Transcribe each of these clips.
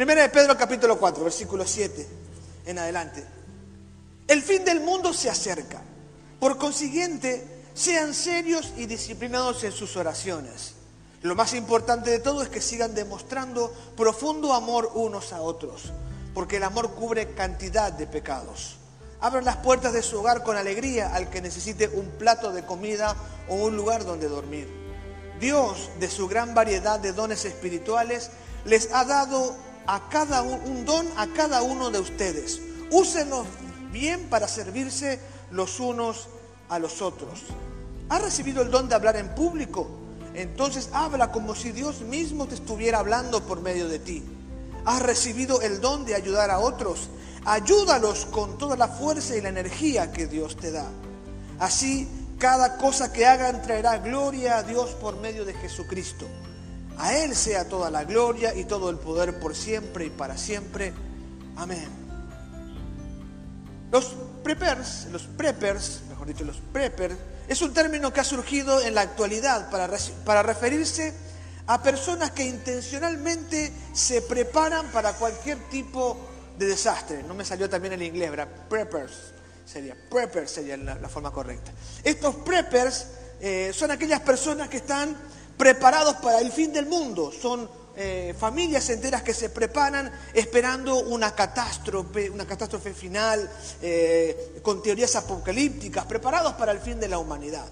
Primera de Pedro capítulo 4, versículo 7 en adelante. El fin del mundo se acerca. Por consiguiente, sean serios y disciplinados en sus oraciones. Lo más importante de todo es que sigan demostrando profundo amor unos a otros, porque el amor cubre cantidad de pecados. Abran las puertas de su hogar con alegría al que necesite un plato de comida o un lugar donde dormir. Dios, de su gran variedad de dones espirituales, les ha dado a cada un, don a cada uno de ustedes. Úsenlos bien para servirse los unos a los otros. ¿Has recibido el don de hablar en público? Entonces habla como si Dios mismo te estuviera hablando por medio de ti. ¿Has recibido el don de ayudar a otros? Ayúdalos con toda la fuerza y la energía que Dios te da. Así, cada cosa que hagan traerá gloria a Dios por medio de Jesucristo. A Él sea toda la gloria y todo el poder por siempre y para siempre. Amén. Los preppers, los preppers, mejor dicho, los preppers, es un término que ha surgido en la actualidad para, para referirse a personas que intencionalmente se preparan para cualquier tipo de desastre. No me salió también en inglés, ¿verdad? Preppers sería, preppers sería la, la forma correcta. Estos preppers eh, son aquellas personas que están preparados para el fin del mundo, son eh, familias enteras que se preparan esperando una catástrofe, una catástrofe final, eh, con teorías apocalípticas, preparados para el fin de la humanidad.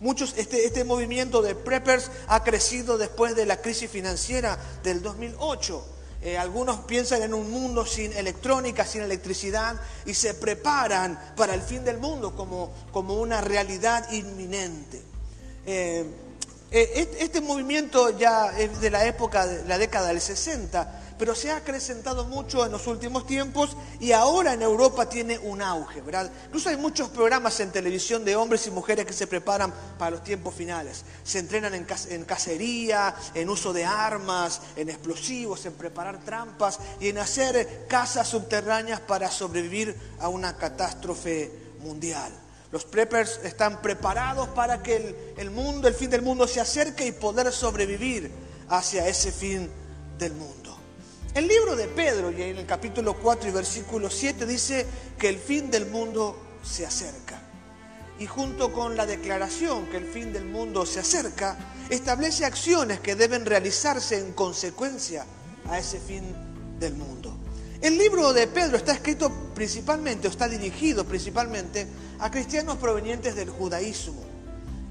Muchos, este, este movimiento de preppers ha crecido después de la crisis financiera del 2008. Eh, algunos piensan en un mundo sin electrónica, sin electricidad, y se preparan para el fin del mundo como, como una realidad inminente. Este movimiento ya es de la época, de la década del 60, pero se ha acrecentado mucho en los últimos tiempos y ahora en Europa tiene un auge, ¿verdad? Incluso hay muchos programas en televisión de hombres y mujeres que se preparan para los tiempos finales. Se entrenan en, en cacería, en uso de armas, en explosivos, en preparar trampas y en hacer casas subterráneas para sobrevivir a una catástrofe mundial. Los preppers están preparados para que el, mundo, el fin del mundo se acerque y poder sobrevivir hacia ese fin del mundo. El libro de Pedro, y en el capítulo 4 y versículo 7, dice que el fin del mundo se acerca. Y junto con la declaración que el fin del mundo se acerca, establece acciones que deben realizarse en consecuencia a ese fin del mundo. El libro de Pedro está escrito principalmente, o está dirigido principalmente a cristianos provenientes del judaísmo.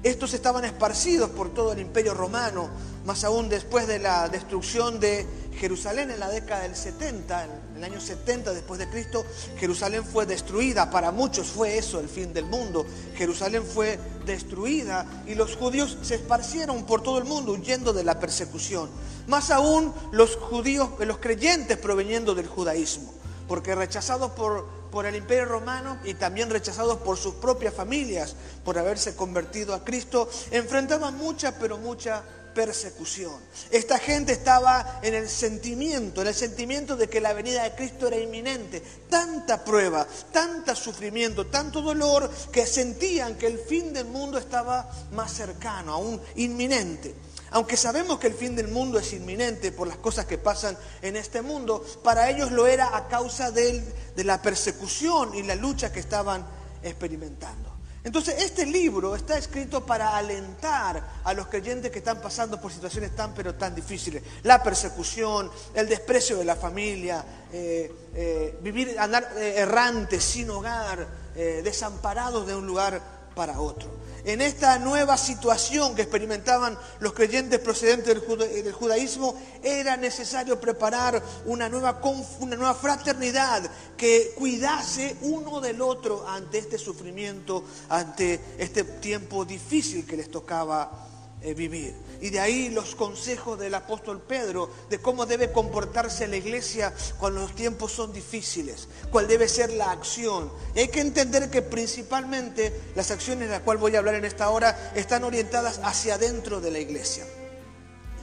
Estos estaban esparcidos por todo el imperio romano, más aún después de la destrucción de Jerusalén en la década del 70, en el año 70 después de Cristo, Jerusalén fue destruida. Para muchos fue eso el fin del mundo. Jerusalén fue destruida y los judíos se esparcieron por todo el mundo huyendo de la persecución. Más aún los judíos, los creyentes proveniendo del judaísmo, porque rechazados por, por el imperio romano y también rechazados por sus propias familias por haberse convertido a Cristo, enfrentaban mucha, pero mucha persecución. Esta gente estaba en el sentimiento, en el sentimiento de que la venida de Cristo era inminente. Tanta prueba, tanto sufrimiento, tanto dolor, que sentían que el fin del mundo estaba más cercano, aún inminente. Aunque sabemos que el fin del mundo es inminente por las cosas que pasan en este mundo, para ellos lo era a causa de, de la persecución y la lucha que estaban experimentando. Entonces, este libro está escrito para alentar a los creyentes que están pasando por situaciones tan pero tan difíciles. La persecución, el desprecio de la familia, eh, eh, vivir, andar eh, errantes, sin hogar, desamparados de un lugar para otro. En esta nueva situación que experimentaban los creyentes procedentes del, juda del judaísmo, era necesario preparar una nueva, una nueva fraternidad que cuidase uno del otro ante este sufrimiento, ante este tiempo difícil que les tocaba vivir. Y de ahí los consejos del apóstol Pedro de cómo debe comportarse la iglesia cuando los tiempos son difíciles, cuál debe ser la acción. Hay que entender que principalmente las acciones de las cuales voy a hablar en esta hora están orientadas hacia adentro de la iglesia.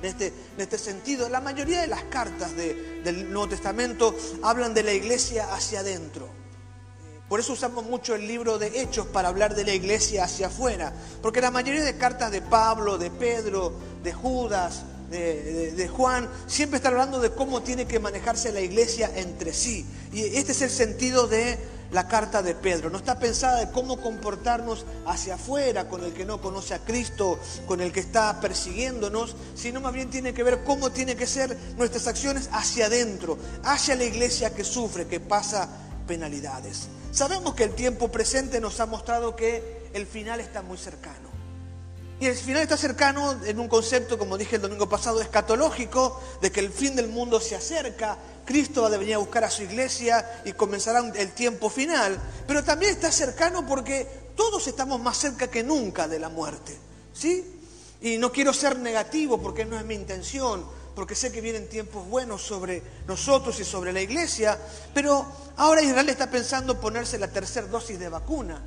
En este, en este sentido, la mayoría de las cartas de, del Nuevo Testamento hablan de la iglesia hacia adentro. Por eso usamos mucho el libro de Hechos para hablar de la iglesia hacia afuera. Porque la mayoría de cartas de Pablo, de Pedro, de Judas, de, Juan, siempre está hablando de cómo tiene que manejarse la iglesia entre sí. Y este es el sentido de la carta de Pedro. No está pensada de cómo comportarnos hacia afuera con el que no conoce a Cristo, con el que está persiguiéndonos, sino más bien tiene que ver cómo tiene que ser nuestras acciones hacia adentro, hacia la iglesia que sufre, que pasa penalidades. Sabemos que el tiempo presente nos ha mostrado que el final está muy cercano. Y el final está cercano en un concepto, como dije el domingo pasado, escatológico, de que el fin del mundo se acerca, Cristo va a venir a buscar a su iglesia y comenzará el tiempo final, pero también está cercano porque todos estamos más cerca que nunca de la muerte, ¿sí? Y no quiero ser negativo porque no es mi intención, porque sé que vienen tiempos buenos sobre nosotros y sobre la iglesia, pero ahora Israel está pensando ponerse la tercera dosis de vacuna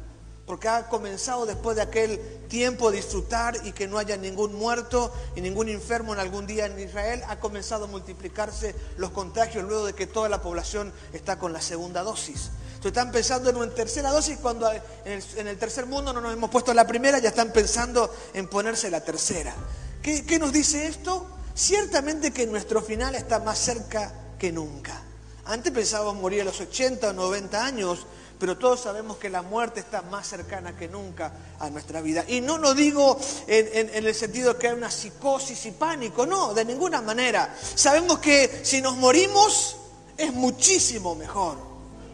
porque ha comenzado después de aquel tiempo disfrutar y que no haya ningún muerto y ningún enfermo en algún día en Israel, ha comenzado a multiplicarse los contagios luego de que toda la población está con la segunda dosis. Entonces están pensando en una tercera dosis cuando en el, tercer mundo no nos hemos puesto la primera, ya están pensando en ponerse la tercera. ¿Qué, qué nos dice esto? Ciertamente que nuestro final está más cerca que nunca. Antes pensábamos morir a los 80 o 90 años, pero todos sabemos que la muerte está más cercana que nunca a nuestra vida. Y no lo digo en, el sentido de que hay una psicosis y pánico, no, de ninguna manera. Sabemos que si nos morimos es muchísimo mejor.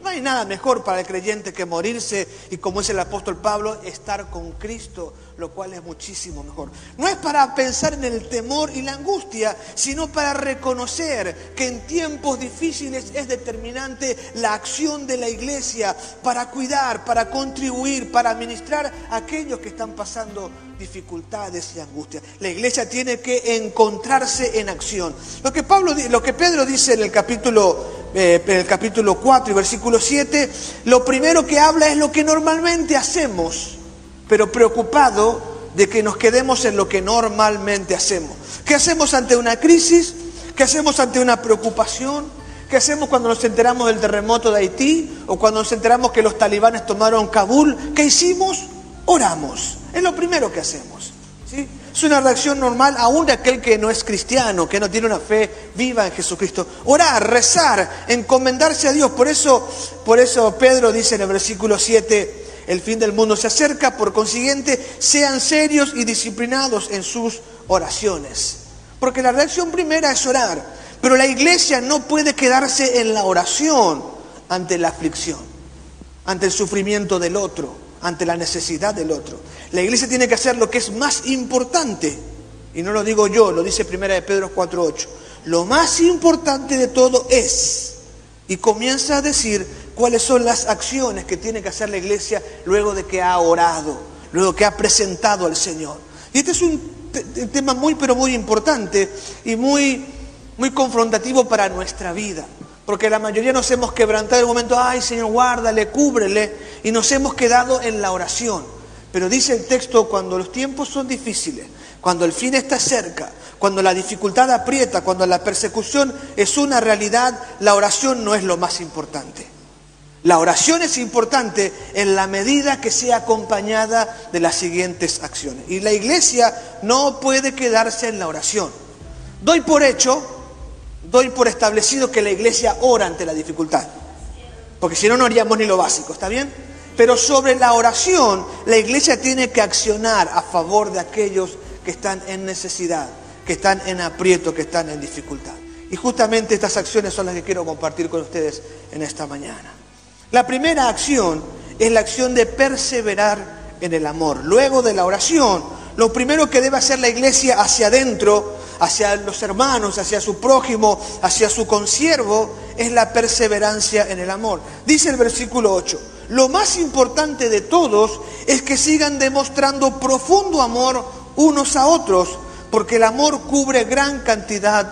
No hay nada mejor para el creyente que morirse y como es el apóstol Pablo, estar con Cristo, lo cual es muchísimo mejor. No es para pensar en el temor y la angustia, sino para reconocer que en tiempos difíciles es determinante la acción de la iglesia para cuidar, para contribuir, para administrar a aquellos que están pasando dificultades y angustias. La iglesia tiene que encontrarse en acción. Lo que Pablo, lo que Pedro dice en el capítulo eh, en el capítulo 4 y versículo 7, lo primero que habla es lo que normalmente hacemos, pero preocupado de que nos quedemos en lo que normalmente hacemos. ¿Qué hacemos ante una crisis? ¿Qué hacemos ante una preocupación? ¿Qué hacemos cuando nos enteramos del terremoto de Haití o cuando nos enteramos que los talibanes tomaron Kabul? ¿Qué hicimos? Oramos. Es lo primero que hacemos. ¿sí? Es una reacción normal aún de aquel que no es cristiano, que no tiene una fe viva en Jesucristo. Orar, rezar, encomendarse a Dios. Por eso, por eso Pedro dice en el versículo 7, el fin del mundo se acerca, por consiguiente, sean serios y disciplinados en sus oraciones. Porque la reacción primera es orar, pero la iglesia no puede quedarse en la oración ante la aflicción, ante el sufrimiento del otro ante la necesidad del otro. La iglesia tiene que hacer lo que es más importante, y no lo digo yo, lo dice Primera de Pedro 4.8. Lo más importante de todo es, y comienza a decir cuáles son las acciones que tiene que hacer la iglesia luego de que ha orado, luego que ha presentado al Señor. Y este es un tema muy, pero muy importante y muy, muy confrontativo para nuestra vida. Porque la mayoría nos hemos quebrantado en el momento, ay Señor, guárdale, cúbrele, y nos hemos quedado en la oración. Pero dice el texto, cuando los tiempos son difíciles, cuando el fin está cerca, cuando la dificultad aprieta, cuando la persecución es una realidad, la oración no es lo más importante. La oración es importante en la medida que sea acompañada de las siguientes acciones. Y la iglesia no puede quedarse en la oración. Doy por hecho doy por establecido que la iglesia ora ante la dificultad. Porque si no, no haríamos ni lo básico, ¿está bien? Pero sobre la oración, la iglesia tiene que accionar a favor de aquellos que están en necesidad, que están en aprieto, que están en dificultad. Y justamente estas acciones son las que quiero compartir con ustedes en esta mañana. La primera acción es la acción de perseverar en el amor. Luego de la oración, lo primero que debe hacer la iglesia hacia adentro hacia los hermanos, hacia su prójimo, hacia su consiervo, es la perseverancia en el amor. Dice el versículo 8, lo más importante de todos es que sigan demostrando profundo amor unos a otros, porque el amor cubre gran cantidad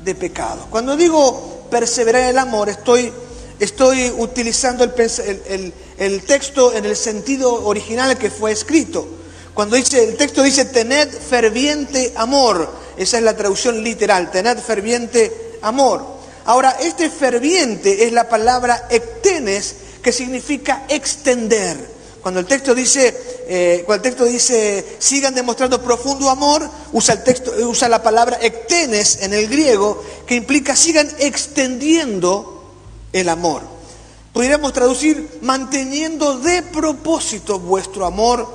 de pecados. Cuando digo perseverar en el amor, estoy, estoy utilizando el, texto en el sentido original que fue escrito. Cuando dice, el texto dice, tened ferviente amor. Esa es la traducción literal, tened ferviente amor. Ahora, este ferviente es la palabra ectenes, que significa extender. Cuando el texto dice, eh, cuando el texto dice, sigan demostrando profundo amor, usa, el texto, usa la palabra ectenes en el griego, que implica sigan extendiendo el amor. Podríamos traducir manteniendo de propósito vuestro amor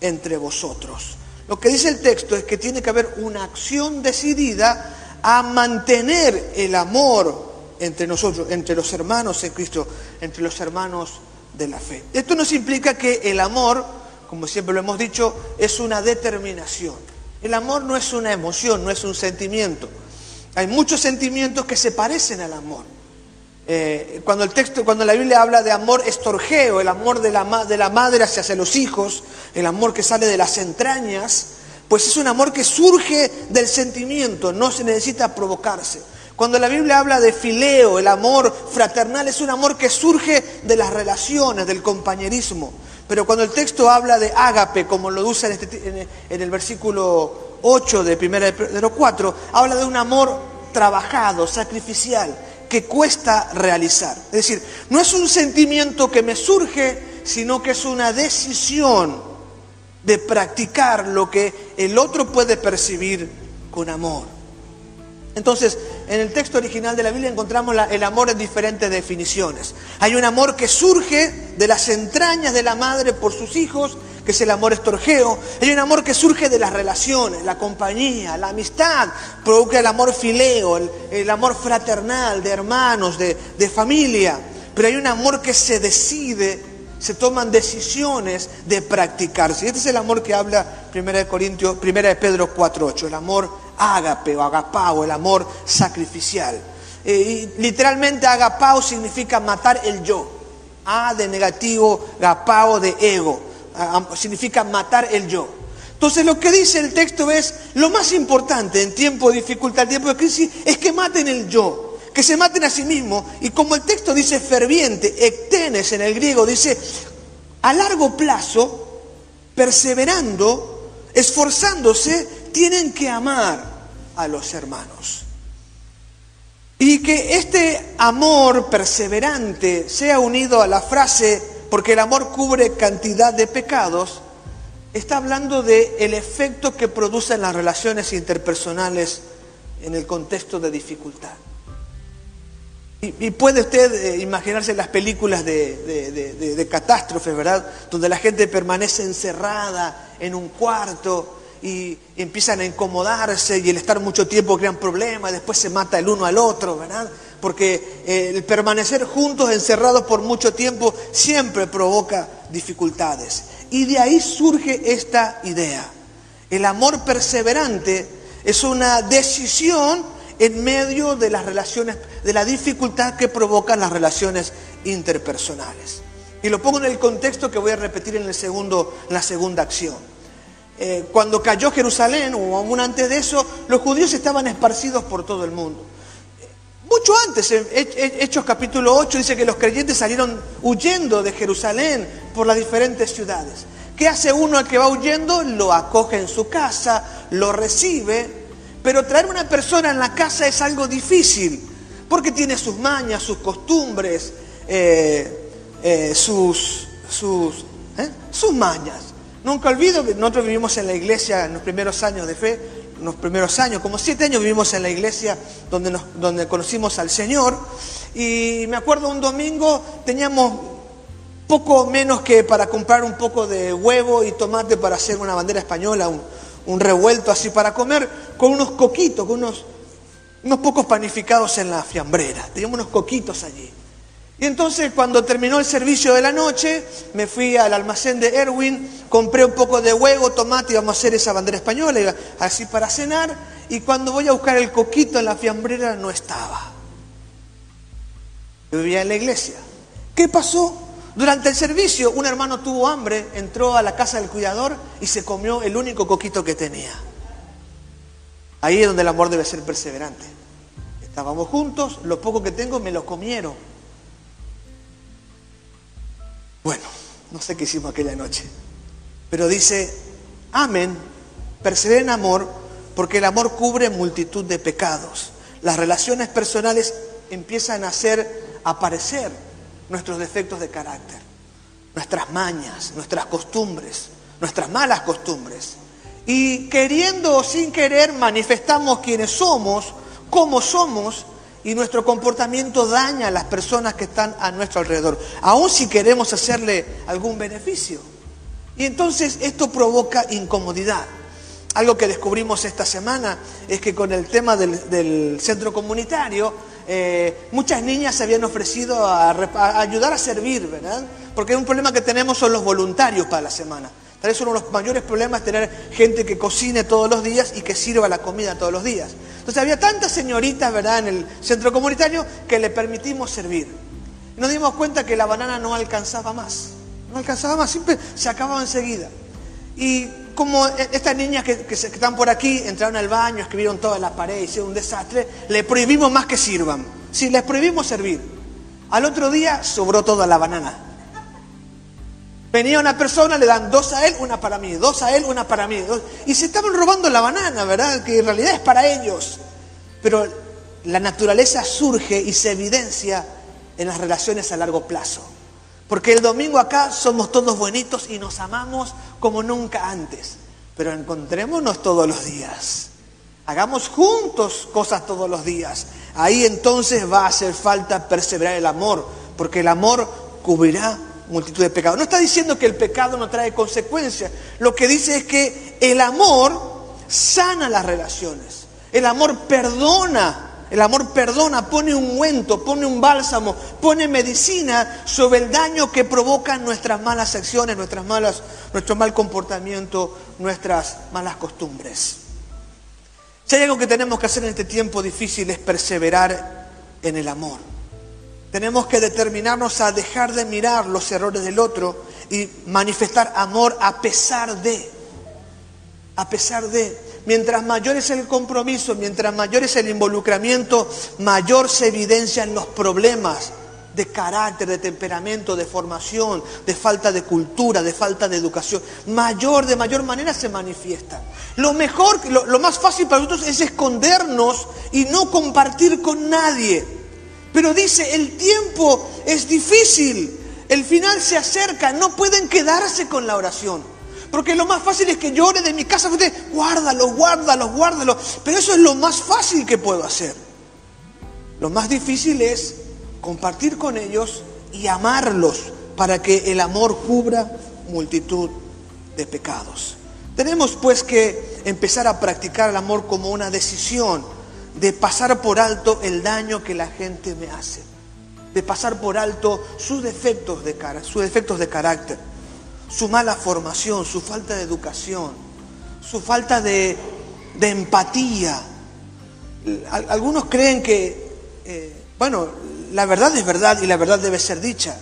entre vosotros. Lo que dice el texto es que tiene que haber una acción decidida a mantener el amor entre nosotros, entre los hermanos en Cristo, entre los hermanos de la fe. Esto nos implica que el amor, como siempre lo hemos dicho, es una determinación. El amor no es una emoción, no es un sentimiento. Hay muchos sentimientos que se parecen al amor. Eh, cuando el texto, cuando la Biblia habla de amor estorgeo, el amor de la, de la madre hacia los hijos, el amor que sale de las entrañas, pues es un amor que surge del sentimiento, no se necesita provocarse. Cuando la Biblia habla de fileo, el amor fraternal, es un amor que surge de las relaciones, del compañerismo. Pero cuando el texto habla de ágape, como lo usa en, este, el versículo 8 de 1 Pedro 4, habla de un amor trabajado, sacrificial, que cuesta realizar. Es decir, no es un sentimiento que me surge, sino que es una decisión de practicar lo que el otro puede percibir con amor. Entonces, en el texto original de la Biblia encontramos el amor en diferentes definiciones. Hay un amor que surge de las entrañas de la madre por sus hijos, que es el amor estorgeo. Hay un amor que surge de las relaciones, la compañía, la amistad, provoca el amor fileo, el, amor fraternal de hermanos, de, familia. Pero hay un amor que se decide se toman decisiones de practicarse. Este es el amor que habla 1 de Corintios, 1 de Pedro 4.8, el amor ágape o agapao, el amor sacrificial. Eh, literalmente agapao significa matar el yo. A de negativo, agapao de ego. Significa matar el yo. Entonces lo que dice el texto es, lo más importante en tiempo de dificultad, en tiempo de crisis, es que maten el yo que se maten a sí mismos. Y como el texto dice ferviente, ectenes en el griego, dice a largo plazo, perseverando, esforzándose, tienen que amar a los hermanos. Y que este amor perseverante sea unido a la frase, porque el amor cubre cantidad de pecados, está hablando de el efecto que producen las relaciones interpersonales en el contexto de dificultad. Y, puede usted eh, imaginarse las películas de, de, catástrofes, ¿verdad? Donde la gente permanece encerrada en un cuarto y empiezan a incomodarse y el estar mucho tiempo crean problemas, después se mata el uno al otro, ¿verdad? Porque eh, el permanecer juntos, encerrados por mucho tiempo, siempre provoca dificultades. Y de ahí surge esta idea. El amor perseverante es una decisión en medio de las relaciones, de la dificultad que provocan las relaciones interpersonales. Y lo pongo en el contexto que voy a repetir en, el segundo, la segunda acción. Eh, cuando cayó Jerusalén, o aún antes de eso, los judíos estaban esparcidos por todo el mundo. Mucho antes, en Hechos capítulo 8 dice que los creyentes salieron huyendo de Jerusalén por las diferentes ciudades. ¿Qué hace uno al que va huyendo? Lo acoge en su casa, lo recibe pero traer una persona en la casa es algo difícil, porque tiene sus mañas, sus costumbres, eh, eh, sus, sus, ¿eh? sus mañas. Nunca olvido que nosotros vivimos en la iglesia en los primeros años de fe, los primeros años, como siete años vivimos en la iglesia donde, donde conocimos al Señor. Y me acuerdo un domingo teníamos poco menos que para comprar un poco de huevo y tomate para hacer una bandera española, un, un revuelto así para comer, con unos coquitos, con unos, unos pocos panificados en la fiambrera. Teníamos unos coquitos allí. Y entonces cuando terminó el servicio de la noche, me fui al almacén de Erwin, compré un poco de huevo, tomate, íbamos a hacer esa bandera española, así para cenar, y cuando voy a buscar el coquito en la fiambrera no estaba. Yo vivía en la iglesia. ¿Qué pasó? Durante el servicio, un hermano tuvo hambre, entró a la casa del cuidador y se comió el único coquito que tenía. Ahí es donde el amor debe ser perseverante. Estábamos juntos, lo poco que tengo me lo comieron. Bueno, no sé qué hicimos aquella noche, pero dice, amén, perseveren en amor, porque el amor cubre multitud de pecados. Las relaciones personales empiezan a hacer aparecer nuestros defectos de carácter, nuestras mañas, nuestras costumbres, nuestras malas costumbres. Y queriendo o sin querer manifestamos quiénes somos, cómo somos, y nuestro comportamiento daña a las personas que están a nuestro alrededor, aun si queremos hacerle algún beneficio. Y entonces esto provoca incomodidad. Algo que descubrimos esta semana es que con el tema del, centro comunitario, eh, muchas niñas se habían ofrecido a, a, ayudar a servir, ¿verdad? Porque un problema que tenemos son los voluntarios para la semana. Tal vez uno de los mayores problemas es tener gente que cocine todos los días y que sirva la comida todos los días. Entonces había tantas señoritas, ¿verdad?, en el centro comunitario que le permitimos servir. Nos dimos cuenta que la banana no alcanzaba más. No alcanzaba más, siempre se acababa enseguida. Y como e, estas niñas que, están por aquí entraron al baño, escribieron todas las paredes, hicieron un desastre, le prohibimos más que sirvan. Sí, les prohibimos servir. Al otro día sobró toda la banana. Venía una persona, le dan dos a él, una para mí, dos a él, una para mí. Y se estaban robando la banana, ¿verdad? Que en realidad es para ellos. Pero la naturaleza surge y se evidencia en las relaciones a largo plazo. Porque el domingo acá somos todos buenitos y nos amamos como nunca antes. Pero encontrémonos todos los días. Hagamos juntos cosas todos los días. Ahí entonces va a hacer falta perseverar el amor, porque el amor cubrirá multitud de pecados. No está diciendo que el pecado no trae consecuencias. Lo que dice es que el amor sana las relaciones. El amor perdona. El amor perdona, pone un ungüento, pone un bálsamo, pone medicina sobre el daño que provocan nuestras malas acciones, nuestras malas, nuestro mal comportamiento, nuestras malas costumbres. Si hay algo que tenemos que hacer en este tiempo difícil es perseverar en el amor. Tenemos que determinarnos a dejar de mirar los errores del otro y manifestar amor a pesar de, a pesar de. Mientras mayor es el compromiso, mientras mayor es el involucramiento, mayor se evidencian los problemas de carácter, de temperamento, de formación, de falta de cultura, de falta de educación. Mayor, de mayor manera se manifiesta. Lo mejor, lo, más fácil para nosotros es escondernos y no compartir con nadie. Pero dice, el tiempo es difícil, el final se acerca, no pueden quedarse con la oración. Porque lo más fácil es que llore de mi casa, guárdalo, guárdalo, guárdalo. Pero eso es lo más fácil que puedo hacer. Lo más difícil es compartir con ellos y amarlos para que el amor cubra multitud de pecados. Tenemos pues que empezar a practicar el amor como una decisión de pasar por alto el daño que la gente me hace, de pasar por alto sus defectos de, cara, sus defectos de carácter, su mala formación, su falta de educación, su falta de, empatía. Algunos creen que, eh, bueno, la verdad es verdad y la verdad debe ser dicha.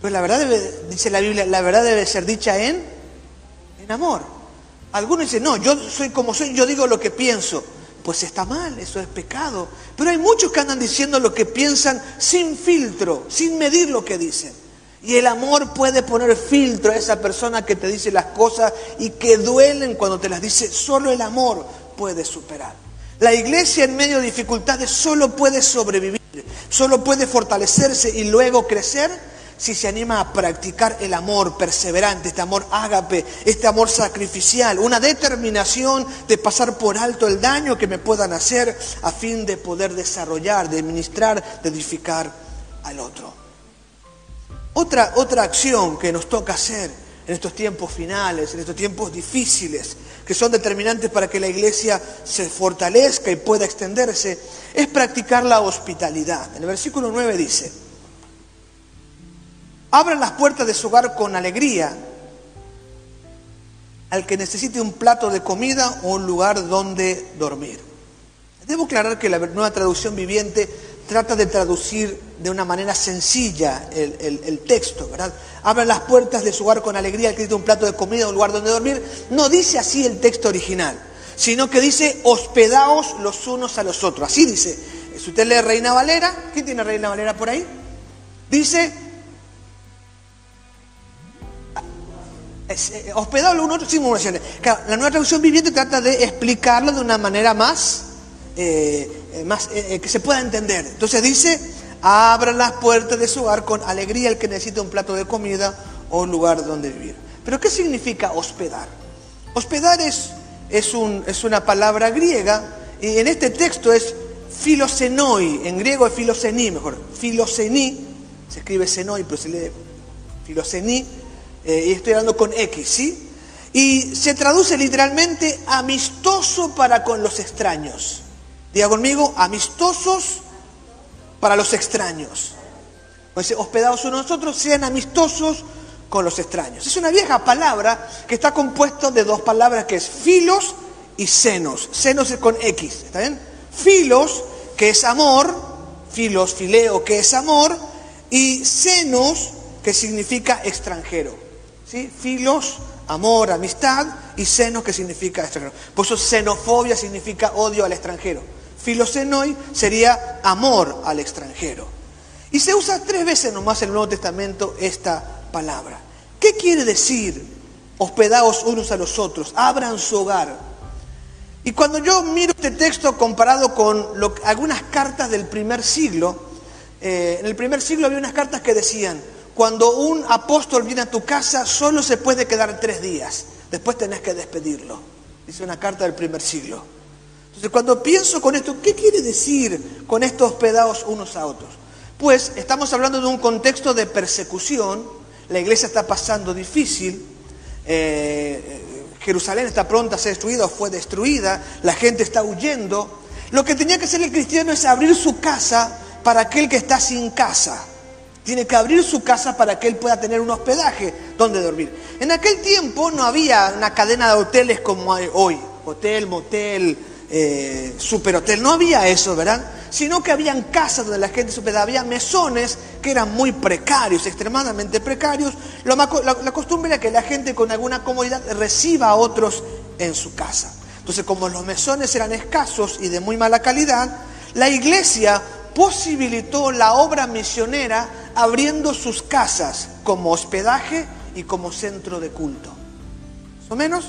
Pero la verdad dice la Biblia, la verdad debe ser dicha en, en amor. Algunos dicen, no, yo soy como soy, yo digo lo que pienso pues está mal, eso es pecado. Pero hay muchos que andan diciendo lo que piensan sin filtro, sin medir lo que dicen. Y el amor puede poner filtro a esa persona que te dice las cosas y que duelen cuando te las dice. Solo el amor puede superar. La iglesia en medio de dificultades solo puede sobrevivir, solo puede fortalecerse y luego crecer si se anima a practicar el amor perseverante, este amor ágape, este amor sacrificial, una determinación de pasar por alto el daño que me puedan hacer a fin de poder desarrollar, de ministrar, de edificar al otro. Otra, otra acción que nos toca hacer en estos tiempos finales, en estos tiempos difíciles, que son determinantes para que la iglesia se fortalezca y pueda extenderse, es practicar la hospitalidad. En el versículo 9 dice, Abran las puertas de su hogar con alegría al que necesite un plato de comida o un lugar donde dormir. Debo aclarar que la nueva traducción viviente trata de traducir de una manera sencilla el, texto, ¿verdad? Abran las puertas de su hogar con alegría al que necesite un plato de comida o un lugar donde dormir. No dice así el texto original, sino que dice hospedaos los unos a los otros. Así dice. Si usted lee Reina Valera, ¿quién tiene Reina Valera por ahí? Dice, hospedado uno otro sin murmuraciones. la nueva traducción viviente trata de explicarlo de una manera más, eh, eh, más que se pueda entender. Entonces dice, abran las puertas de su hogar con alegría el que necesite un plato de comida o un lugar donde vivir. Pero ¿qué significa hospedar? Hospedar es, es, un, es una palabra griega y en este texto es filosenoi, en griego es filosení, mejor, filosení, se escribe senoi, pero se lee filosení, eh, y estoy hablando con X, ¿sí? Y se traduce literalmente amistoso para con los extraños. Diga conmigo, amistosos para los extraños. Pues hospedados unos nosotros, sean amistosos con los extraños. Es una vieja palabra que está compuesta de dos palabras que es filos y senos. Senos es con X, ¿está bien? Filos, que es amor, filos, fileo, que es amor, y senos, que significa extranjero. ¿Sí? Filos, amor, amistad, y senos, que significa extranjero. Por eso xenofobia significa odio al extranjero. Filosenoi sería amor al extranjero. Y se usa tres veces nomás en el Nuevo Testamento esta palabra. ¿Qué quiere decir hospedaos unos a los otros? Abran su hogar. Y cuando yo miro este texto comparado con algunas cartas del primer siglo, eh, en el primer siglo había unas cartas que decían, cuando un apóstol viene a tu casa solo se puede quedar tres días, después tenés que despedirlo. Dice una carta del primer siglo. Entonces cuando pienso con esto, ¿qué quiere decir con estos hospedados unos a otros? Pues estamos hablando de un contexto de persecución, la iglesia está pasando difícil, eh, Jerusalén está pronta a ser destruida o fue destruida, la gente está huyendo. Lo que tenía que hacer el cristiano es abrir su casa para aquel que está sin casa. Tiene que abrir su casa para que él pueda tener un hospedaje donde dormir. En aquel tiempo no había una cadena de hoteles como hay hoy, hotel, motel, eh, superhotel, no había eso, ¿verdad? Sino que habían casas donde la gente se hospedaba, había mesones que eran muy precarios, extremadamente precarios. la, la costumbre era que la gente con alguna comodidad reciba a otros en su casa. Entonces, como los mesones eran escasos y de muy mala calidad, la iglesia posibilitó la obra misionera abriendo sus casas como hospedaje y como centro de culto. ¿Más o menos?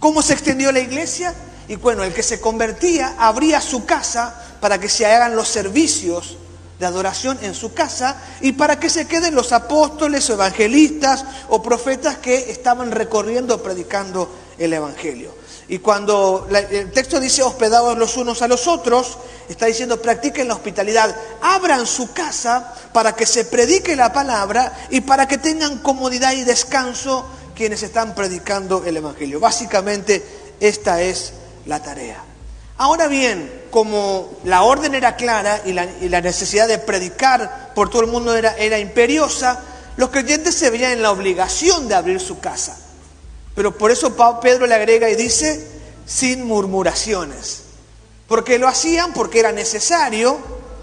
¿Cómo se extendió la iglesia? Y bueno, el que se convertía abría su casa para que se hagan los servicios de adoración en su casa y para que se queden los apóstoles o evangelistas o profetas que estaban recorriendo, predicando el Evangelio. Y cuando el texto dice hospedados los unos a los otros, está diciendo practiquen la hospitalidad, abran su casa para que se predique la palabra y para que tengan comodidad y descanso quienes están predicando el Evangelio. Básicamente esta es la tarea. Ahora bien, como la orden era clara y la, necesidad de predicar por todo el mundo era, imperiosa, los creyentes se veían en la obligación de abrir su casa. Pero por eso Pedro le agrega y dice, sin murmuraciones. Porque lo hacían porque era necesario,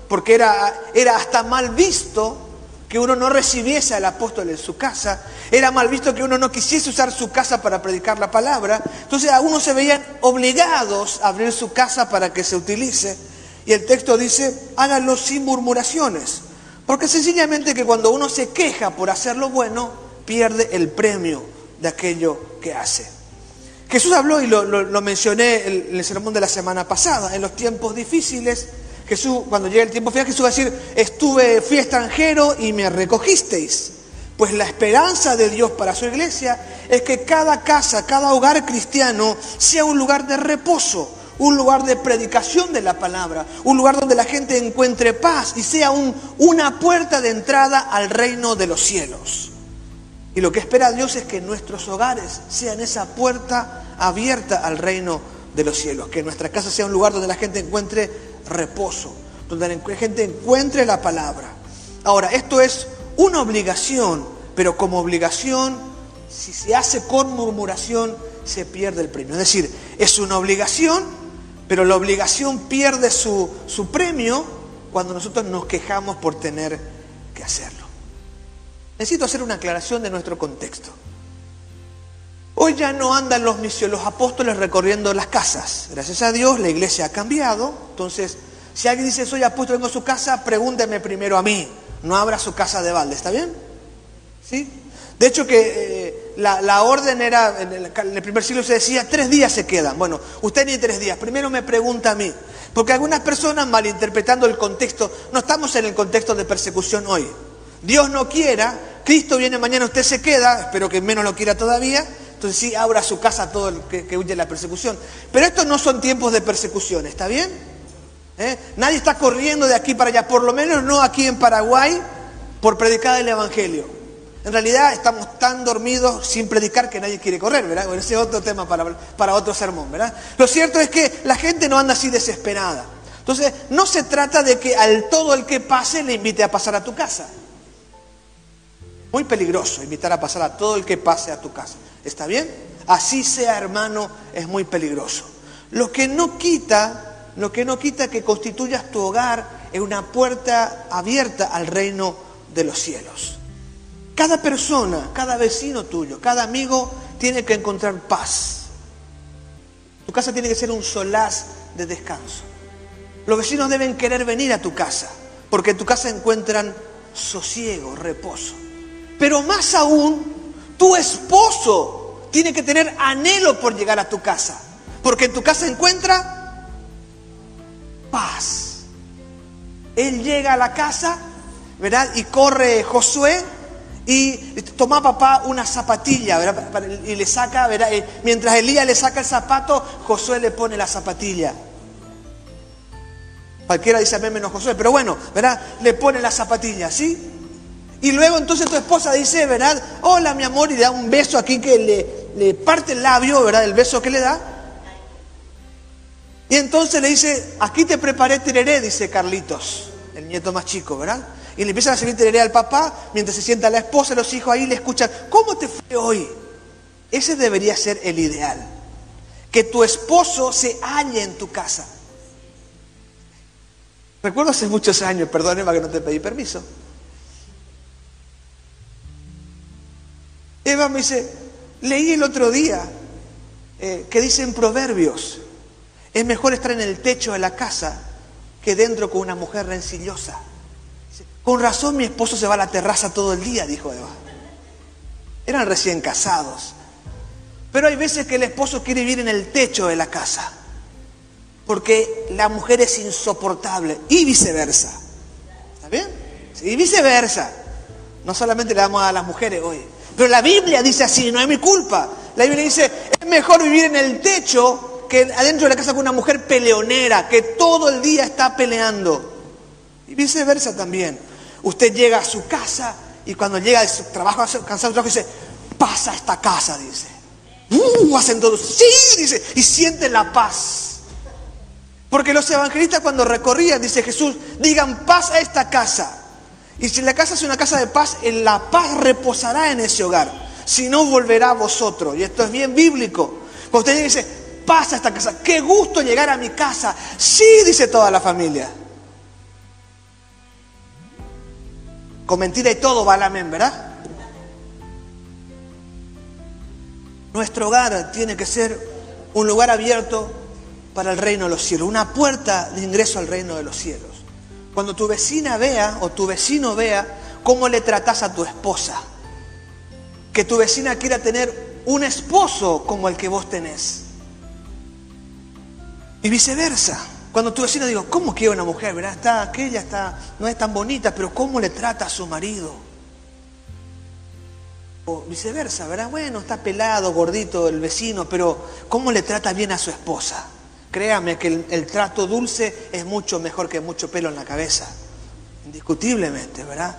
porque era, era hasta mal visto que uno no recibiese al apóstol en su casa, era mal visto que uno no quisiese usar su casa para predicar la palabra, entonces a uno se veían obligados a abrir su casa para que se utilice, y el texto dice, háganlo sin murmuraciones, porque sencillamente que cuando uno se queja por hacer lo bueno, pierde el premio de aquello que hace. Jesús habló, y lo, mencioné en el sermón de la semana pasada, en los tiempos difíciles, Jesús, cuando llega el tiempo final, Jesús va a decir, estuve, fui extranjero y me recogisteis. Pues la esperanza de Dios para su iglesia es que cada casa, cada hogar cristiano sea un lugar de reposo, un lugar de predicación de la palabra, un lugar donde la gente encuentre paz y sea un, una puerta de entrada al reino de los cielos. Y lo que espera Dios es que nuestros hogares sean esa puerta abierta al reino de los cielos, que nuestra casa sea un lugar donde la gente encuentre reposo, donde la gente encuentre la palabra. Ahora, esto es una obligación, pero como obligación, si se hace con murmuración, se pierde el premio. Es decir, es una obligación, pero la obligación pierde su, su premio cuando nosotros nos quejamos por tener que hacerlo. Necesito hacer una aclaración de nuestro contexto. Hoy ya no andan los los apóstoles recorriendo las casas. Gracias a Dios la iglesia ha cambiado. Entonces, si alguien dice soy apóstol, vengo a su casa, pregúnteme primero a mí. No abra su casa de balde, ¿está bien? ¿Sí? De hecho que eh, la, orden era, en el, primer siglo se decía, tres días se quedan. Bueno, usted ni tres días, primero me pregunta a mí. Porque algunas personas malinterpretando el contexto, no estamos en el contexto de persecución hoy. Dios no quiera, Cristo viene mañana, usted se queda, espero que menos lo quiera todavía, Entonces sí, abra su casa a todo el que, huye de la persecución. Pero estos no son tiempos de persecución, ¿está bien? ¿Eh? Nadie está corriendo de aquí para allá, por lo menos no aquí en Paraguay, por predicar el Evangelio. En realidad estamos tan dormidos sin predicar que nadie quiere correr, ¿verdad? Ese es otro tema para, para otro sermón, ¿verdad? Lo cierto es que la gente no anda así desesperada. Entonces, no se trata de que al todo el que pase le invite a pasar a tu casa. Muy peligroso invitar a pasar a todo el que pase a tu casa. ¿Está bien? Así sea, hermano, es muy peligroso. Lo que no quita, lo que no quita que constituyas tu hogar en una puerta abierta al reino de los cielos. Cada persona, cada vecino tuyo, cada amigo tiene que encontrar paz. Tu casa tiene que ser un solaz de descanso. Los vecinos deben querer venir a tu casa, porque en tu casa encuentran sosiego, reposo. Pero más aún, tu esposo tiene que tener anhelo por llegar a tu casa, porque en tu casa encuentra paz. Él llega a la casa, ¿verdad? Y corre Josué y toma papá una zapatilla, ¿verdad? Y le saca, ¿verdad? Mientras Elías le saca el zapato, Josué le pone la zapatilla. Cualquiera dice amén menos Josué, pero bueno, ¿verdad? Le pone la zapatilla, ¿sí? Y luego entonces tu esposa dice, ¿verdad? Hola mi amor, y da un beso aquí que le, le parte el labio, ¿verdad? El beso que le da. Y entonces le dice, aquí te preparé tereré, dice Carlitos, el nieto más chico, ¿verdad? Y le empiezan a servir tereré al papá, mientras se sienta la esposa, los hijos ahí le escuchan, ¿cómo te fue hoy? Ese debería ser el ideal. Que tu esposo se halle en tu casa. Recuerdo hace muchos años, perdóneme que no te pedí permiso. Eva me dice, leí el otro día eh, que dicen proverbios, es mejor estar en el techo de la casa que dentro con una mujer rencillosa. Con razón mi esposo se va a la terraza todo el día, dijo Eva. Eran recién casados. Pero hay veces que el esposo quiere vivir en el techo de la casa, porque la mujer es insoportable y viceversa. ¿Está bien? Y viceversa. No solamente le damos a las mujeres hoy, pero la Biblia dice así, no es mi culpa. La Biblia dice, es mejor vivir en el techo que adentro de la casa con una mujer peleonera, que todo el día está peleando. Y viceversa también. Usted llega a su casa y cuando llega de su trabajo, cansado trabajo, dice, pasa a esta casa, dice. Uh, hacen todos, sí, dice, y siente la paz. Porque los evangelistas cuando recorrían, dice Jesús, digan paz a esta casa. Y si la casa es una casa de paz, la paz reposará en ese hogar. Si no, volverá a vosotros. Y esto es bien bíblico. Cuando usted dice, pasa esta casa, qué gusto llegar a mi casa. Sí, dice toda la familia. Con mentira y todo va amén, ¿verdad? Nuestro hogar tiene que ser un lugar abierto para el reino de los cielos, una puerta de ingreso al reino de los cielos. Cuando tu vecina vea o tu vecino vea cómo le tratas a tu esposa, que tu vecina quiera tener un esposo como el que vos tenés. Y viceversa. Cuando tu vecino digo, ¿cómo quiere una mujer? ¿Verdad? Está, aquella está, no es tan bonita, pero ¿cómo le trata a su marido? O viceversa, ¿verdad? Bueno, está pelado, gordito el vecino, pero ¿cómo le trata bien a su esposa? Créame que el, trato dulce es mucho mejor que mucho pelo en la cabeza, indiscutiblemente, ¿verdad?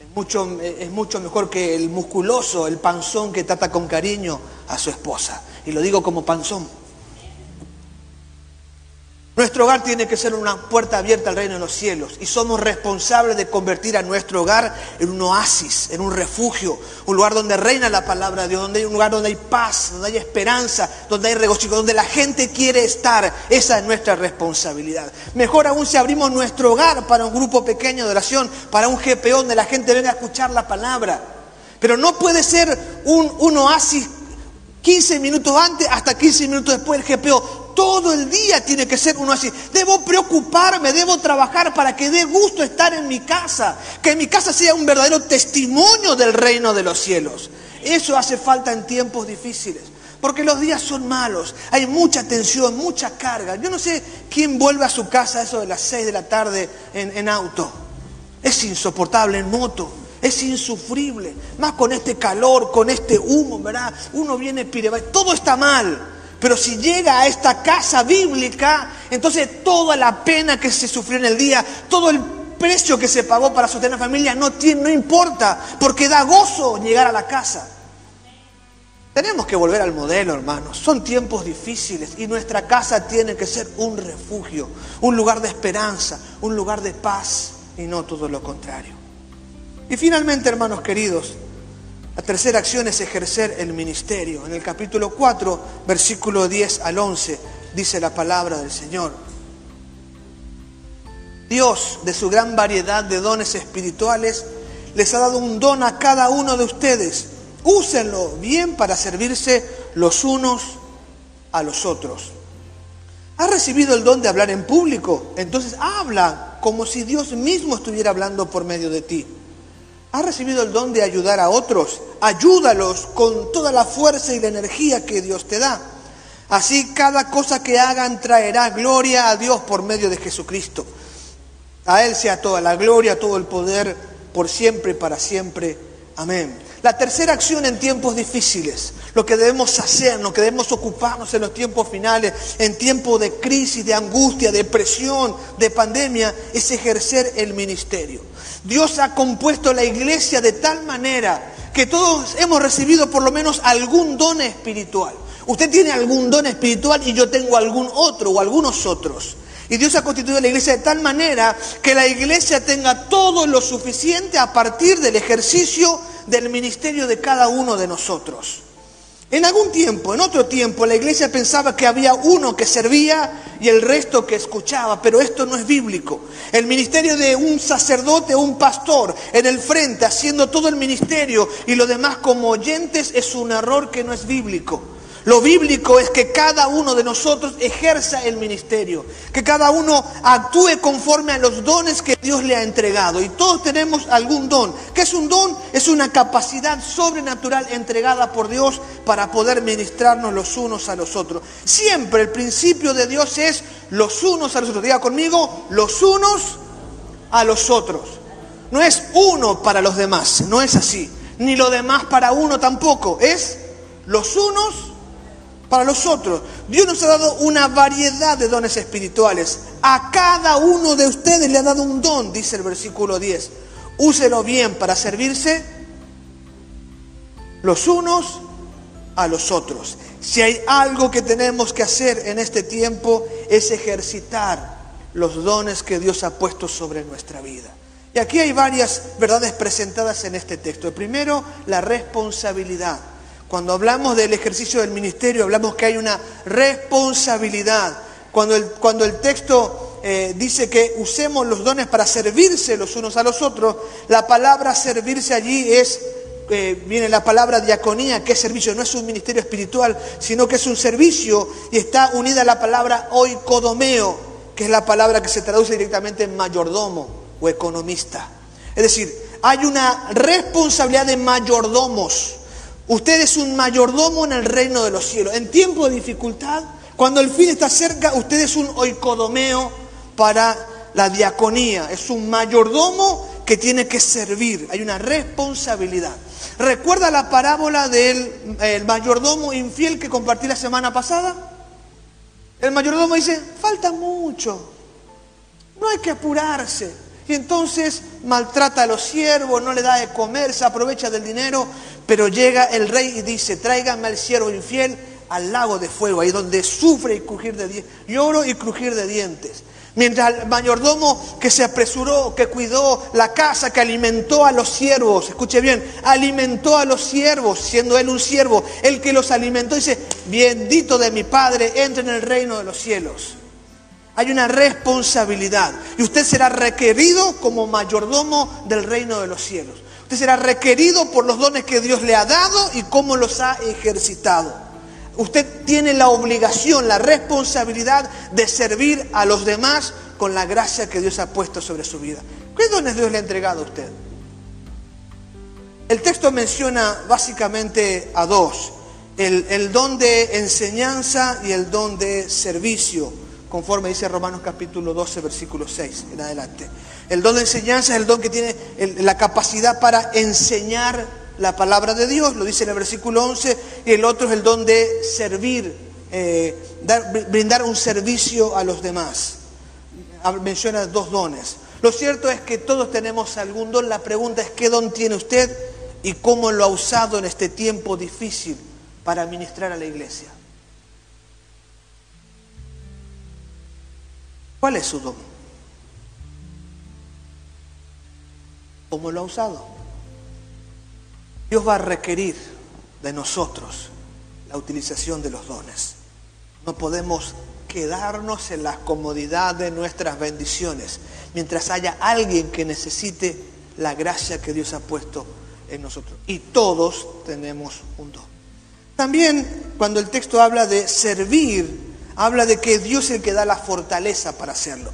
Es mucho, es mucho mejor que el musculoso, el panzón que trata con cariño a su esposa. Y lo digo como panzón. Nuestro hogar tiene que ser una puerta abierta al reino de los cielos y somos responsables de convertir a nuestro hogar en un oasis, en un refugio, un lugar donde reina la palabra de Dios, donde hay un lugar donde hay paz, donde hay esperanza, donde hay regocijo, donde la gente quiere estar. Esa es nuestra responsabilidad. Mejor aún si abrimos nuestro hogar para un grupo pequeño de oración, para un GPO donde la gente venga a escuchar la palabra. Pero no puede ser un, un oasis 15 minutos antes hasta 15 minutos después del GPO todo el día tiene que ser uno así. Debo preocuparme, debo trabajar para que dé gusto estar en mi casa, que mi casa sea un verdadero testimonio del reino de los cielos. Eso hace falta en tiempos difíciles, porque los días son malos, hay mucha tensión, mucha carga. Yo no sé quién vuelve a su casa a eso de las 6 de la tarde en, en auto. Es insoportable en moto. Es insufrible. Más con este calor, con este humo, ¿verdad? Uno viene pireba, todo está mal. Pero si llega a esta casa bíblica, entonces toda la pena que se sufrió en el día, todo el precio que se pagó para sostener la familia no, tiene, no importa, porque da gozo llegar a la casa. Tenemos que volver al modelo, hermanos. Son tiempos difíciles y nuestra casa tiene que ser un refugio, un lugar de esperanza, un lugar de paz y no todo lo contrario. Y finalmente, hermanos queridos, la tercera acción es ejercer el ministerio. En el capítulo 4, versículo 10 al 11, dice la palabra del Señor. Dios, de su gran variedad de dones espirituales, les ha dado un don a cada uno de ustedes. Úsenlo bien para servirse los unos a los otros. ¿Has recibido el don de hablar en público? Entonces habla como si Dios mismo estuviera hablando por medio de ti. ¿Has recibido el don de ayudar a otros? Ayúdalos con toda la fuerza y la energía que Dios te da. Así cada cosa que hagan traerá gloria a Dios por medio de Jesucristo. A Él sea toda la gloria, todo el poder, por siempre y para siempre. Amén. La tercera acción en tiempos difíciles, lo que debemos hacer, lo que debemos ocuparnos en los tiempos finales, en tiempos de crisis, de angustia, de presión, de pandemia, es ejercer el ministerio. Dios ha compuesto la iglesia de tal manera que todos hemos recibido por lo menos algún don espiritual. Usted tiene algún don espiritual y yo tengo algún otro o algunos otros. Y Dios ha constituido la iglesia de tal manera que la iglesia tenga todo lo suficiente a partir del ejercicio del ministerio de cada uno de nosotros. En algún tiempo, en otro tiempo, la iglesia pensaba que había uno que servía y el resto que escuchaba, pero esto no es bíblico. El ministerio de un sacerdote o un pastor en el frente haciendo todo el ministerio y lo demás como oyentes es un error que no es bíblico. Lo bíblico es que cada uno de nosotros ejerza el ministerio, que cada uno actúe conforme a los dones que Dios le ha entregado. Y todos tenemos algún don. ¿Qué es un don? Es una capacidad sobrenatural entregada por Dios para poder ministrarnos los unos a los otros. Siempre el principio de Dios es los unos a los otros. Diga conmigo, los unos a los otros. No es uno para los demás, no es así. Ni lo demás para uno tampoco. Es los unos para los otros. Dios nos ha dado una variedad de dones espirituales. A cada uno de ustedes le ha dado un don, dice el versículo 10. Úselo bien para servirse los unos a los otros. Si hay algo que tenemos que hacer en este tiempo es ejercitar los dones que Dios ha puesto sobre nuestra vida. Y aquí hay varias verdades presentadas en este texto. primero, la responsabilidad. Cuando hablamos del ejercicio del ministerio, hablamos que hay una responsabilidad. Cuando el, cuando el texto eh, dice que usemos los dones para servirse los unos a los otros, la palabra servirse allí es, eh, viene la palabra diaconía, que es servicio, no es un ministerio espiritual, sino que es un servicio y está unida a la palabra oikodomeo, que es la palabra que se traduce directamente en mayordomo o economista. Es decir, hay una responsabilidad de mayordomos. Usted es un mayordomo en el reino de los cielos. En tiempo de dificultad, cuando el fin está cerca, usted es un oikodomeo para la diaconía. Es un mayordomo que tiene que servir. Hay una responsabilidad. ¿Recuerda la parábola del mayordomo infiel que compartí la semana pasada? El mayordomo dice, falta mucho, no hay que apurarse. Y entonces maltrata a los siervos, no le da de comer, se aprovecha del dinero, pero llega el rey y dice, tráigame al siervo infiel al lago de fuego, ahí donde sufre y crujir de dientes, lloro y crujir de dientes. Mientras el mayordomo que se apresuró, que cuidó la casa, que alimentó a los siervos, escuche bien, alimentó a los siervos, siendo él un siervo, el que los alimentó, dice, bendito de mi Padre, entre en el reino de los cielos. Hay una responsabilidad y usted será requerido como mayordomo del reino de los cielos. Usted será requerido por los dones que Dios le ha dado y cómo los ha ejercitado. Usted tiene la obligación, la responsabilidad de servir a los demás con la gracia que Dios ha puesto sobre su vida. ¿Qué dones Dios le ha entregado a usted? El texto menciona básicamente a dos, el, don de enseñanza y el don de servicio, conforme dice Romanos capítulo 12, versículo 6 en adelante. El don de enseñanza es el don que tiene la capacidad para enseñar la palabra de Dios, lo dice en el versículo 11, y el otro es el don de servir, eh, brindar un servicio a los demás. Menciona dos dones. Lo cierto es que todos tenemos algún don, la pregunta es qué don tiene usted y cómo lo ha usado en este tiempo difícil para ministrar a la iglesia. ¿Cuál es su don? ¿Cómo lo ha usado? Dios va a requerir de nosotros la utilización de los dones. No podemos quedarnos en la comodidad de nuestras bendiciones mientras haya alguien que necesite la gracia que Dios ha puesto en nosotros. Y todos tenemos un don. También cuando el texto habla de servir, habla de que Dios es el que da la fortaleza para hacerlo.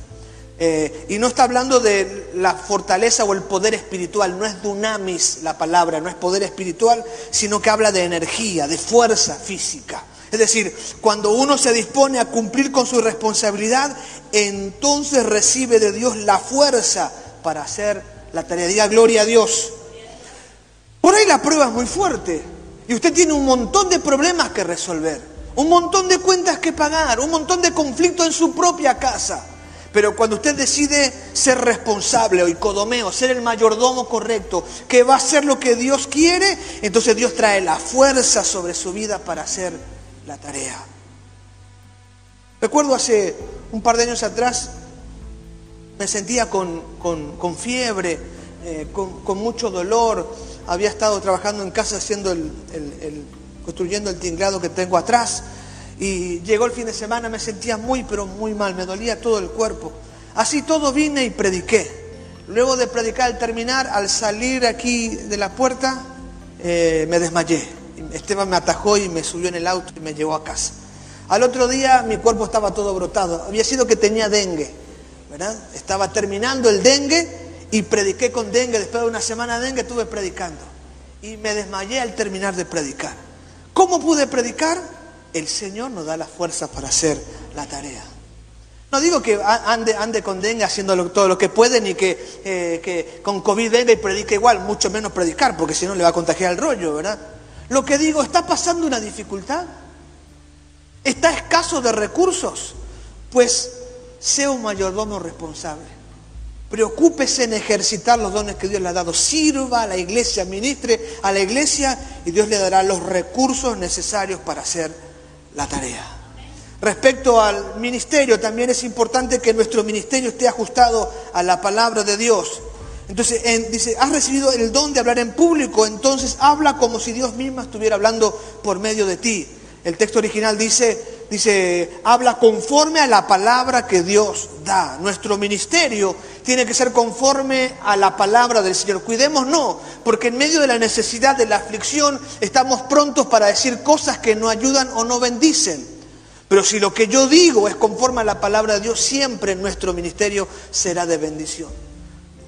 Eh, y no está hablando de la fortaleza o el poder espiritual, no es dunamis la palabra, no es poder espiritual, sino que habla de energía, de fuerza física. Es decir, cuando uno se dispone a cumplir con su responsabilidad, entonces recibe de Dios la fuerza para hacer la tarea. Diga gloria a Dios. Por ahí la prueba es muy fuerte y usted tiene un montón de problemas que resolver un montón de cuentas que pagar, un montón de conflictos en su propia casa. Pero cuando usted decide ser responsable o codomeo, ser el mayordomo correcto, que va a hacer lo que Dios quiere, entonces Dios trae la fuerza sobre su vida para hacer la tarea. Recuerdo hace un par de años atrás, me sentía con, fiebre, eh, con, mucho dolor, había estado trabajando en casa haciendo el construyendo el tinglado que tengo atrás. Y llegó el fin de semana, me sentía muy, pero muy mal, me dolía todo el cuerpo. Así todo vine y prediqué. Luego de predicar al terminar, al salir aquí de la puerta, eh, me desmayé. Esteban me atajó y me subió en el auto y me llevó a casa. Al otro día mi cuerpo estaba todo brotado. Había sido que tenía dengue, ¿verdad? Estaba terminando el dengue y prediqué con dengue. Después de una semana de dengue estuve predicando. Y me desmayé al terminar de predicar. ¿Cómo pude predicar? El Señor nos da la fuerza para hacer la tarea. No digo que ande, ande con dengue haciendo todo lo que puede, ni que, eh, que con COVID venga y predique igual, mucho menos predicar, porque si no le va a contagiar el rollo, ¿verdad? Lo que digo, ¿está pasando una dificultad? ¿Está escaso de recursos? Pues sea un mayordomo responsable. Preocúpese en ejercitar los dones que Dios le ha dado. Sirva a la iglesia, ministre a la iglesia y Dios le dará los recursos necesarios para hacer la tarea. Respecto al ministerio, también es importante que nuestro ministerio esté ajustado a la palabra de Dios. Entonces dice, has recibido el don de hablar en público, entonces habla como si Dios mismo estuviera hablando por medio de ti. El texto original dice, dice, habla conforme a la palabra que Dios da. Nuestro ministerio tiene que ser conforme a la palabra del Señor. Cuidemos no, porque en medio de la necesidad de la aflicción estamos prontos para decir cosas que no ayudan o no bendicen. Pero si lo que yo digo es conforme a la palabra de Dios, siempre nuestro ministerio será de bendición.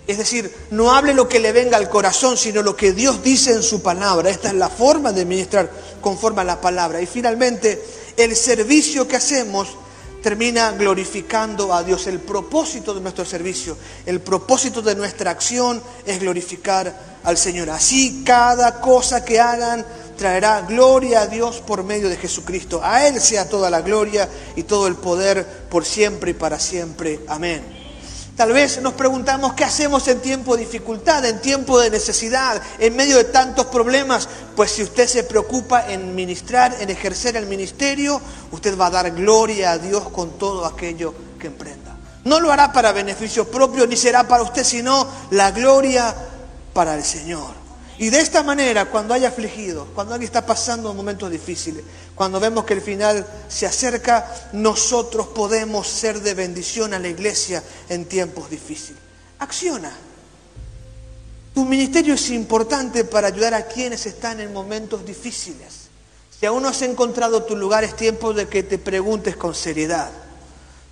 Es decir, no hable lo que le venga al corazón, sino lo que Dios dice en su palabra. Esta es la forma de ministrar conforme a la palabra. Y finalmente, el servicio que hacemos termina glorificando a Dios. El propósito de nuestro servicio, el propósito de nuestra acción es glorificar al Señor. Así cada cosa que hagan traerá gloria a Dios por medio de Jesucristo. A Él sea toda la gloria y todo el poder por siempre y para siempre. Amén. Tal vez nos preguntamos qué hacemos en tiempo de dificultad, en tiempo de necesidad, en medio de tantos problemas. Pues si usted se preocupa en ministrar, en ejercer el ministerio, usted va a dar gloria a Dios con todo aquello que emprenda. No lo hará para beneficio propio, ni será para usted, sino la gloria para el Señor. Y de esta manera, cuando haya afligido, cuando alguien está pasando momentos difíciles, cuando vemos que el final se acerca, nosotros podemos ser de bendición a la iglesia en tiempos difíciles. Acciona. Tu ministerio es importante para ayudar a quienes están en momentos difíciles. Si aún no has encontrado tu lugar, es tiempo de que te preguntes con seriedad.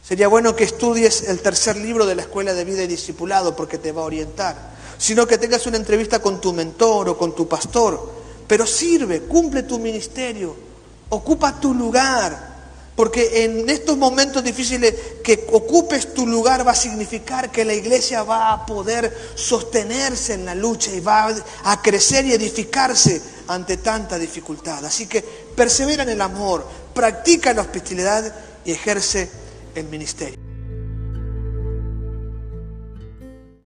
Sería bueno que estudies el tercer libro de la Escuela de Vida y Discipulado porque te va a orientar sino que tengas una entrevista con tu mentor o con tu pastor. Pero sirve, cumple tu ministerio, ocupa tu lugar, Porque en estos momentos difíciles que ocupes tu lugar va a significar que la iglesia va a poder sostenerse en la lucha y va a crecer y edificarse ante tanta dificultad. Así que persevera en el amor, practica la hospitalidad y ejerce el ministerio.